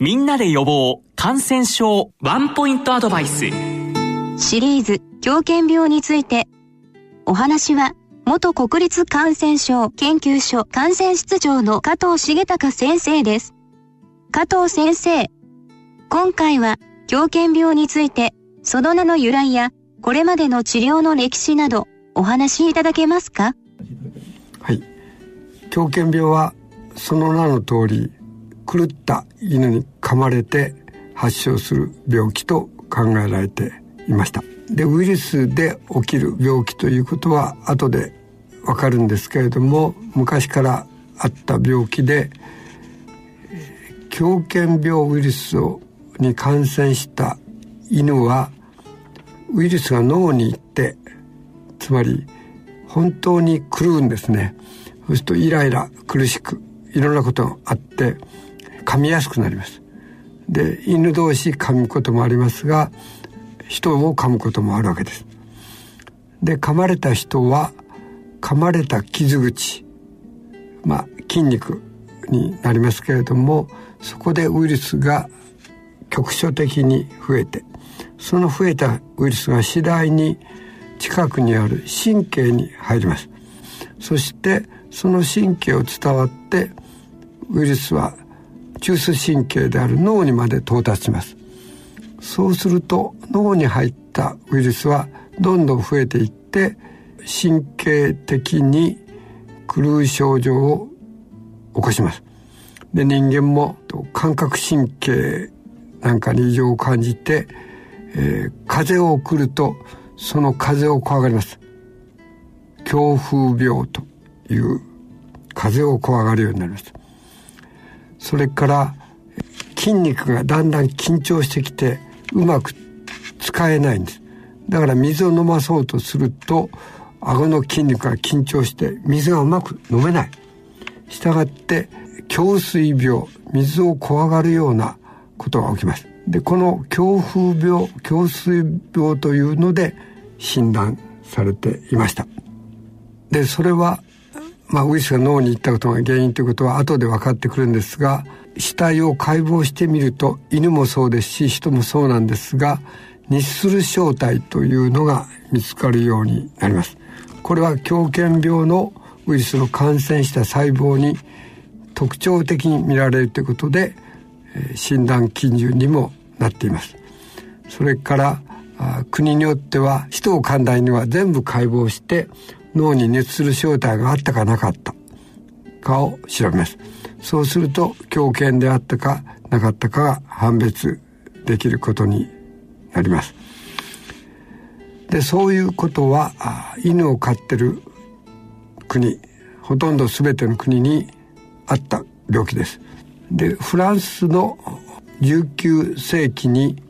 みんなで予防感染症ワンポイントアドバイス。シリーズ狂犬病について。お話は元国立感染症研究所感染室長の加藤重隆先生です。加藤先生今回は狂犬病についてその名の由来やこれまでの治療の歴史などお話しいただけますか？はい。狂犬病はその名の通り狂った犬に噛まれて発症する病気と考えられていました。でウイルスで起きる病気ということは後でわかるんですけれども昔からあった病気で狂犬病ウイルスに感染した犬はウイルスが脳に行ってつまり本当に狂うんですね。そうするとイライラ苦しくいろんなことがあって噛みやすくなります。で犬同士噛むこともありますが人を噛むこともあるわけです。で噛まれた人は噛まれた傷口まあ筋肉になりますけれどもそこでウイルスが局所的に増えてその増えたウイルスが次第に近くにある神経に入ります。そしてその神経を伝わってウイルスは中枢神経である脳にまで到達します。そうすると脳に入ったウイルスはどんどん増えていって神経的に狂う症状を起こします。で人間も感覚神経なんかに異常を感じて、えー、風を送るとその風を怖がります。強風病という風を怖がるようになります。それから筋肉がだんだん緊張してきてうまく使えないんです。だから水を飲まそうとすると顎の筋肉が緊張して水がうまく飲めない。したがって胸水病水を怖がるようなことが起きます。でこの強風病胸水病というので診断されていました。でそれはまあ、ウイルスが脳に行ったことが原因ということは後で分かってくるんですが死体を解剖してみると犬もそうですし人もそうなんですが日する正体というのが見つかるようになります。これは狂犬病のウイルスの感染した細胞に特徴的に見られるということで診断基準にもなっています。それから国によっては使途寛大には全部解剖して脳に熱する正体があったかなかった。かを調べます。そうすると狂犬であったかなかったかが判別できることになります。でそういうことは犬を飼ってる国ほとんど全ての国にあった病気です。でフランスの19世紀に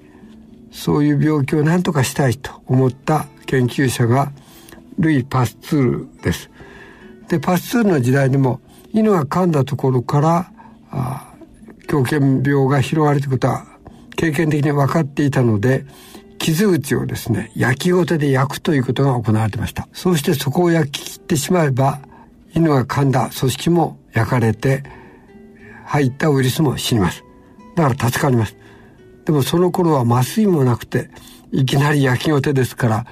そういう病気を何とかしたいと思った研究者がルイ・パスツールです。で、パスツールの時代にも犬が噛んだところからあ狂犬病が広がるということは経験的に分かっていたので傷口をですね焼きごてで焼くということが行われてました。そうしてそこを焼き切ってしまえば犬が噛んだ組織も焼かれて入ったウイルスも死にます。だから助かります。でもその頃は麻酔もなくていきなり焼きごてですから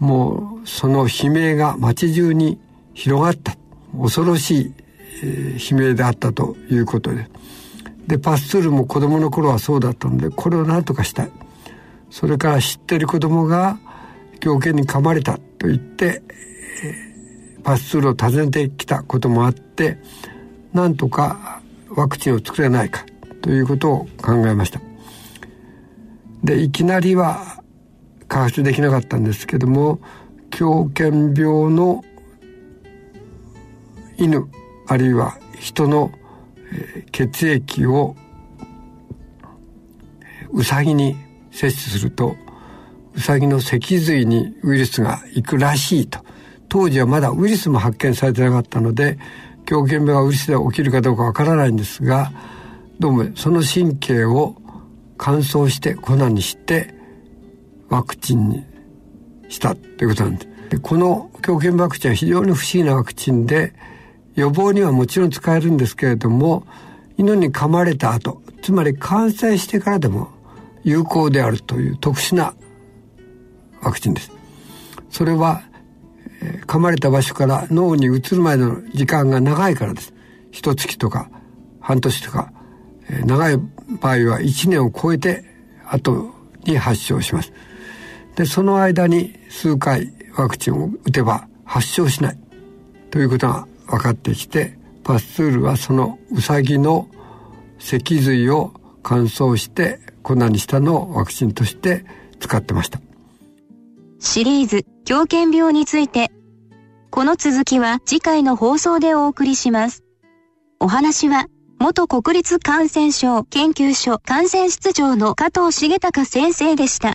もうその悲鳴が街中に広がった。恐ろしい、えー、悲鳴であったということで。でパスツールも子供の頃はそうだったのでこれを何とかしたい。それから知ってる子供が狂犬に噛まれたと言って、えー、パスツールを訪ねてきたこともあってなんとかワクチンを作れないかということを考えました。でいきなりは開発できなかったんですけども狂犬病の犬あるいは人の血液をウサギに摂取するとウサギの脊髄にウイルスが行くらしいと。当時はまだウイルスも発見されてなかったので狂犬病がウイルスで起きるかどうかわからないんですがどうもその神経を乾燥して粉にしてワクチンにしたということなんで。す。でこの狂犬ワクチンは非常に不思議なワクチンで予防にはもちろん使えるんですけれども犬に噛まれた後つまり感染してからでも有効であるという特殊なワクチンです。それは、え、噛まれた場所から脳に移るまでの時間が長いからです。一月とか半年とか、え、長い場合は1年を超えて後に発症します。でその間に数回ワクチンを打てば発症しないということが分かってきてパスツールはそのウサギの脊髄を乾燥して粉にしたのをワクチンとして使ってました。シリーズ狂犬病についてこの続きは次回の放送でお送りします。お話は元国立感染症研究所感染室長の加藤重隆先生でした。